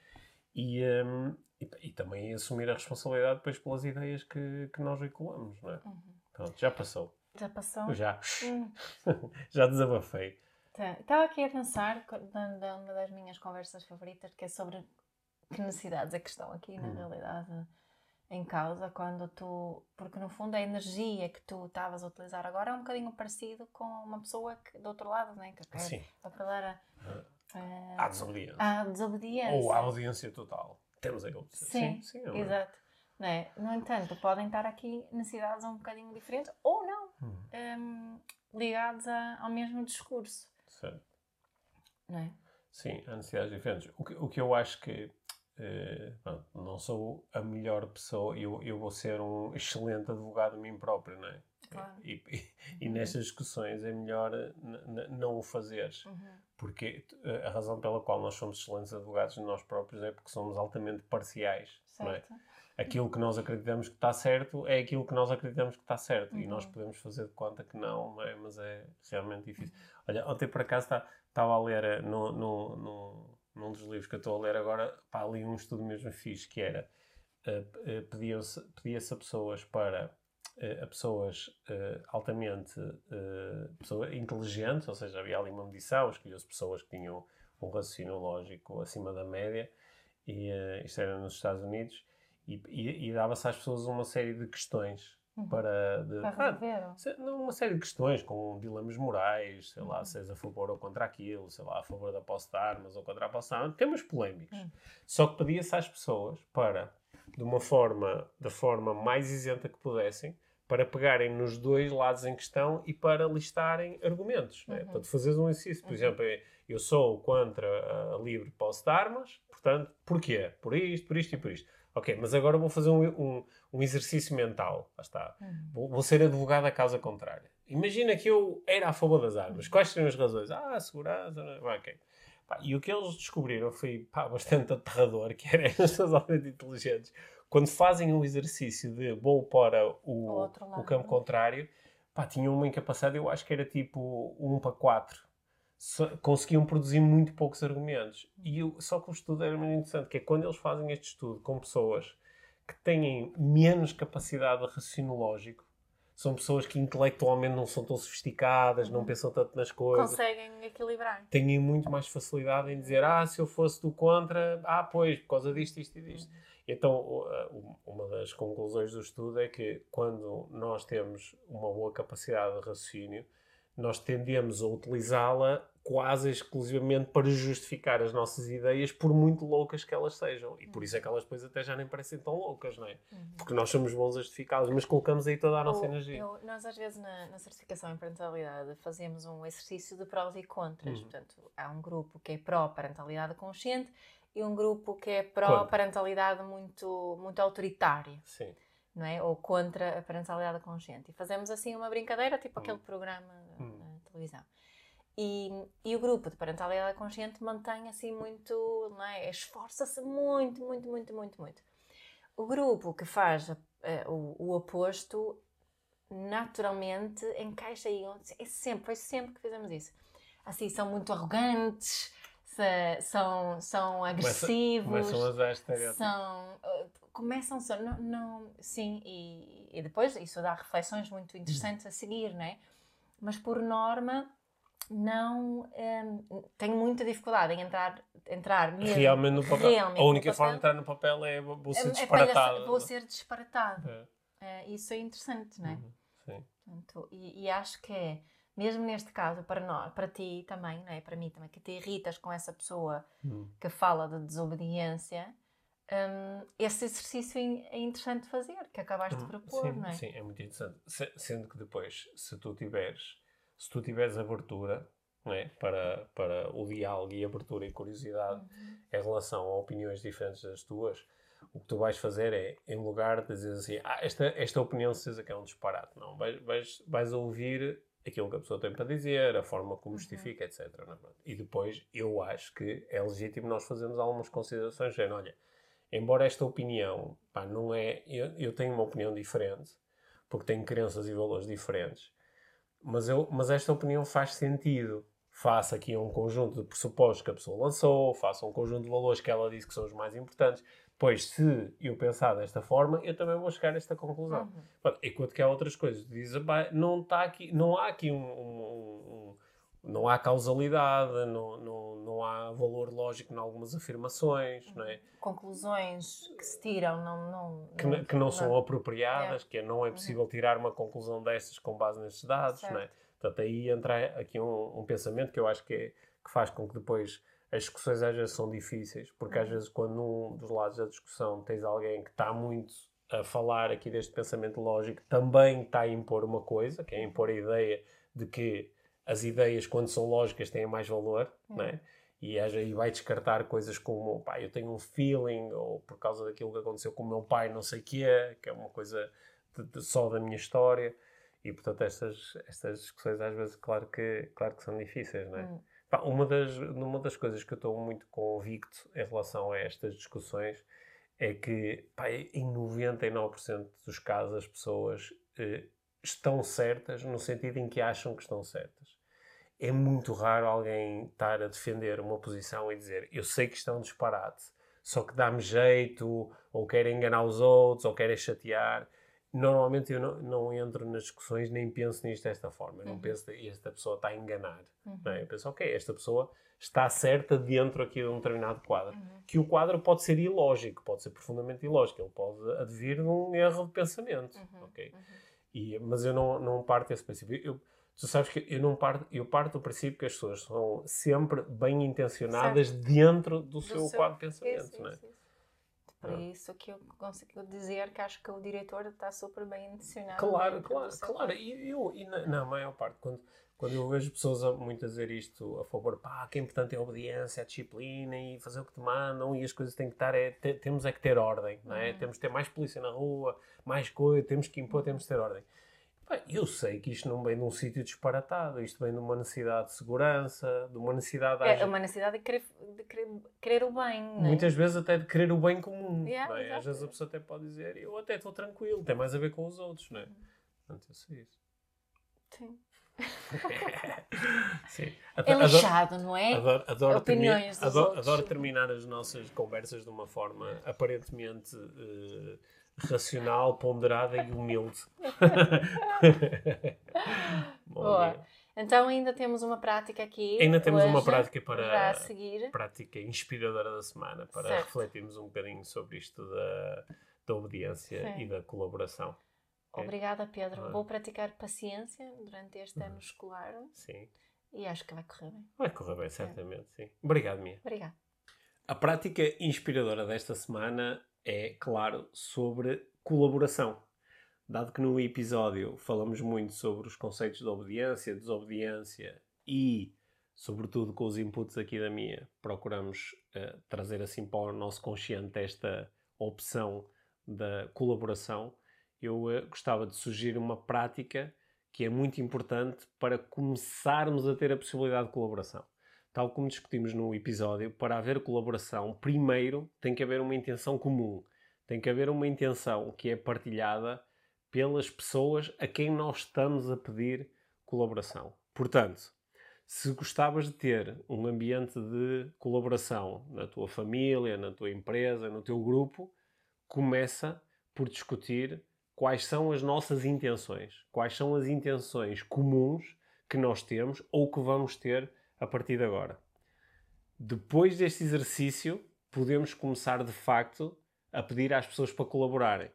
Speaker 1: E, um, e, e, também assumir a responsabilidade depois pelas ideias que, que nós veiculamos, não é? Uhum. Pronto, já passou.
Speaker 2: Já passou?
Speaker 1: Já. Hum. já desabafei.
Speaker 2: Tá. Estava aqui a pensar de uma das minhas conversas favoritas, que é sobre que necessidades é que estão aqui, na hum. realidade em causa quando tu. Porque no fundo a energia que tu estavas a utilizar agora é um bocadinho parecido com uma pessoa que, do outro lado, né, que quer Sim. apelar a.
Speaker 1: Uh, à desobediência.
Speaker 2: À desobediência.
Speaker 1: Ou à audiência total. Temos aí
Speaker 2: outros. Sim, sim, sim é exato. Né? No entanto, podem estar aqui necessidades um bocadinho diferentes ou não, hum. um, ligados a, ao mesmo discurso.
Speaker 1: Certo.
Speaker 2: Não é?
Speaker 1: Sim, há necessidades diferentes. O que, o que eu acho que Uh, não sou a melhor pessoa, eu, eu vou ser um excelente advogado de mim próprio, não é? Claro. E, e, e nestas discussões é melhor não o fazeres, uhum. Porque eh, a razão pela qual nós somos excelentes advogados de nós próprios é porque somos altamente parciais, é? Aquilo que nós acreditamos que está certo é aquilo que nós acreditamos que está certo uhum. e nós uhum. podemos fazer de conta que não, não é? mas é realmente difícil. Uhum. Olha, ontem por acaso estava tá, a ler eh, no, no, no num dos livros que eu estou a ler agora, pá, ali um estudo mesmo fixe, que era, uh, uh, pedia-se pedia a pessoas para, a pessoas uh, altamente pessoa inteligentes, ou seja, havia ali uma medição, escolheu-se pessoas que tinham um raciocínio lógico acima da média, e isto era nos Estados Unidos, e, e, e dava-se às pessoas uma série de questões Uhum. para, de,
Speaker 2: para resolver.
Speaker 1: uma série de questões com dilemas morais, sei lá, uhum. se és a favor ou contra aquilo, sei lá, a favor da posse de armas ou contra a posse de armas, temas polémicos. Uhum. Só que pedia-se às pessoas para, de uma forma, da forma mais isenta que pudessem, para pegarem nos dois lados em questão e para listarem argumentos. Né? Uhum. Portanto, fazeres um exercício. Por uhum. exemplo, eu sou contra a livre posse de armas, portanto, porquê? Por isto, por isto e por isto. Ok, mas agora vou fazer um, um, um exercício mental. Lá está. Uhum. Vou, vou, ser advogado à causa contrária. Imagina que eu era a favor das armas. Quais seriam as razões? Ah, segurança. Ok. Pá, e o que eles descobriram foi pá, bastante aterrador, que eram as pessoas altamente inteligentes. Quando fazem o exercício de vou para o, o campo contrário, pá, tinham uma incapacidade, eu acho que era tipo 1 para 4 conseguiam produzir muito poucos argumentos. E eu, só que o estudo era muito interessante, que é quando eles fazem este estudo com pessoas que têm menos capacidade de raciocínio lógico, são pessoas que intelectualmente não são tão sofisticadas, não uhum. pensam tanto nas coisas.
Speaker 2: Conseguem equilibrar.
Speaker 1: Têm muito mais facilidade em dizer, ah, se eu fosse do contra, ah, pois, por causa disto, isto e disto. Uhum. Então, uma das conclusões do estudo é que quando nós temos uma boa capacidade de raciocínio, nós tendemos a utilizá-la quase exclusivamente para justificar as nossas ideias, por muito loucas que elas sejam. E por isso é que elas depois até já nem parecem tão loucas, não é? Uhum. Porque nós somos bons a justificá-las, mas colocamos aí toda a nossa energia.
Speaker 2: Eu, nós, às vezes, na, na, certificação em parentalidade, fazemos um exercício de prós e contras. Uhum. Portanto, há um grupo que é pró-parentalidade consciente e um grupo que é pró-parentalidade muito, muito autoritária.
Speaker 1: Sim
Speaker 2: não é? Ou contra a parentalidade consciente. E fazemos assim uma brincadeira, tipo hum. aquele programa hum. na televisão. E, e o grupo de parentalidade consciente mantém assim muito, é? Esforça-se muito, muito, muito, muito, muito. O grupo que faz uh, o, o oposto naturalmente encaixa aí. É sempre, foi sempre que fizemos isso. Assim, são muito arrogantes, são, são agressivos.
Speaker 1: Começam, começam a usar
Speaker 2: São, uh, começam só, não, não, sim, e, e depois isso dá reflexões muito interessantes a seguir, não é? Mas por norma não um, tenho muita dificuldade em entrar, entrar mesmo,
Speaker 1: realmente no papel. Realmente a única forma de entrar no papel é vou ser é, disparatado.
Speaker 2: É vou ser disparatado. É. Isso é interessante, não é? Uhum,
Speaker 1: sim.
Speaker 2: Portanto, e, e, acho que é mesmo neste caso, para nós, para ti também, não é? Para mim também, que te irritas com essa pessoa hum. que fala de desobediência, um, esse exercício é interessante fazer, que acabaste de hum, propor,
Speaker 1: sim,
Speaker 2: não é?
Speaker 1: Sim, é muito interessante. Sendo que depois, se tu tiveres, se tu tiveres abertura é? para, para o diálogo e abertura e curiosidade uhum. em relação a opiniões diferentes das tuas, o que tu vais fazer é, em lugar de dizer assim, ah, esta, esta opinião certeza que é um disparate, não, vais, vais, vais ouvir aquilo que a pessoa tem para dizer, a forma como uhum. justifica, etc. É? E depois, eu acho que é legítimo nós fazermos algumas considerações, dizendo, olha, embora esta opinião, pá, não é, eu, eu tenho uma opinião diferente, porque tenho crenças e valores diferentes, mas, eu, mas esta opinião faz sentido. Faça aqui um conjunto de pressupostos que a pessoa lançou, faça um conjunto de valores que ela disse que são os mais importantes. Pois, se eu pensar desta forma, eu também vou chegar a esta conclusão. Uhum. Enquanto que há outras coisas. Diz, não, tá aqui, não há aqui um, um, um não há causalidade, não, não, não há valor lógico em algumas afirmações, não é?
Speaker 2: Conclusões que se tiram não... não
Speaker 1: que, não, que não, são apropriadas, é. que não é uhum. possível tirar uma conclusão destas com base nestes dados, certo. não é? Portanto, aí entra aqui um, um, pensamento que eu acho que, é, que faz com que depois as discussões às vezes são difíceis, porque às uhum. vezes quando um dos lados da discussão tens alguém que está muito a falar aqui deste pensamento lógico, também está a impor uma coisa, que é impor a ideia de que as ideias, quando são lógicas, têm mais valor, uhum. né? E aí vai descartar coisas como, pá, eu tenho um feeling, ou por causa daquilo que aconteceu com o meu pai, não sei o que é, que é uma coisa de, de, só da minha história. E, portanto, estas, estas discussões às vezes, claro que, claro que são difíceis, não é? Uhum. Pá, uma, das, uma das coisas que eu estou muito convicto em relação a estas discussões é que, pá, em 99% dos casos as pessoas eh, estão certas no sentido em que acham que estão certas. É muito raro alguém estar a defender uma posição e dizer eu sei que isto é disparate, só que dá-me jeito, ou quer enganar os outros, ou quer chatear. Normalmente eu não, não, entro nas discussões nem penso nisto desta forma. Eu não uhum. penso que esta pessoa está a enganar. Uhum. Não é? Eu penso, ok, esta pessoa está certa dentro aqui de um determinado quadro. Uhum. Que o quadro pode ser ilógico, pode ser profundamente ilógico. Ele pode advir de um erro de pensamento. Uhum. ok uhum. E, mas eu não, não parto desse princípio. Eu, tu sabes que eu não parto, eu parto do princípio que as pessoas são sempre bem intencionadas certo. dentro do, do seu, seu, quadro de pensamento, isso, não é? Isso, isso.
Speaker 2: Por ah. isso que eu consigo dizer que acho que o diretor está super bem intencionado.
Speaker 1: Claro, claro, claro. E, eu, e na, na, maior parte, quando, quando eu vejo pessoas a, muito a dizer isto a favor, pá, que é importante é a obediência, a disciplina e fazer o que te mandam e as coisas têm que estar, é, te, temos é que ter ordem, não é? Uhum. Temos que ter mais polícia na rua, mais coisa, temos que impor, temos que ter ordem. Eu sei que isto não vem de um sítio disparatado, isto vem de uma necessidade de segurança, de uma necessidade...
Speaker 2: É, uma necessidade de querer, de querer, querer o bem,
Speaker 1: é? Muitas vezes até de querer o bem comum, yeah, é? Às vezes a pessoa até pode dizer, eu até estou tranquilo, tem mais a ver com os outros, não é? Portanto, eu sei isso.
Speaker 2: Sim. Sim. é lixado, não é?
Speaker 1: Adoro, adoro, Opiniões termi adoro, adoro, terminar as nossas conversas de uma forma aparentemente uh, racional, ponderada e humilde.
Speaker 2: Boa. Então ainda temos uma prática aqui.
Speaker 1: Ainda temos uma prática para, a seguir. prática inspiradora da semana para certo. refletirmos um bocadinho sobre isto da, da obediência Sim. e da colaboração.
Speaker 2: Obrigada, Pedro. Ah. Vou praticar paciência durante este ano escolar.
Speaker 1: Sim.
Speaker 2: E acho que vai correr bem.
Speaker 1: Vai correr bem, certamente, é. sim. Obrigado, Mia.
Speaker 2: Obrigada.
Speaker 1: A prática inspiradora desta semana é, claro, sobre colaboração. Dado que no episódio falamos muito sobre os conceitos de obediência, desobediência e, sobretudo com os inputs aqui da minha, procuramos uh, trazer assim para o nosso consciente esta opção da colaboração, eu uh, gostava de sugerir uma prática que é muito importante para começarmos a ter a possibilidade de colaboração. Tal como discutimos no episódio, para haver colaboração, primeiro tem que haver uma intenção comum. Tem que haver uma intenção que é partilhada pelas pessoas a quem nós estamos a pedir colaboração. Portanto, se gostavas de ter um ambiente de colaboração na tua família, na tua empresa, no teu grupo, começa por discutir quais são as nossas intenções, quais são as intenções comuns que nós temos ou que vamos ter a partir de agora. Depois deste exercício, podemos começar de facto a pedir às pessoas para colaborarem.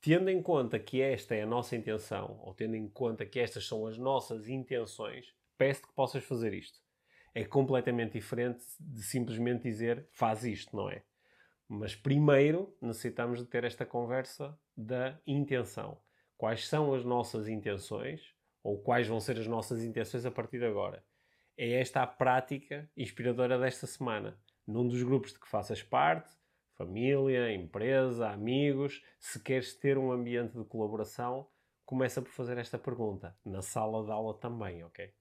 Speaker 1: Tendo em conta que esta é a nossa intenção, ou tendo em conta que estas são as nossas intenções, peço-te que possas fazer isto. É completamente diferente de simplesmente dizer faz isto, não é? Mas primeiro necessitamos de ter esta conversa da intenção. Quais são as nossas intenções, ou quais vão ser as nossas intenções a partir de agora? É esta a prática inspiradora desta semana. Num dos grupos de que faças parte, família, empresa, amigos, se queres ter um ambiente de colaboração, começa por fazer esta pergunta. Na sala de aula também, ok?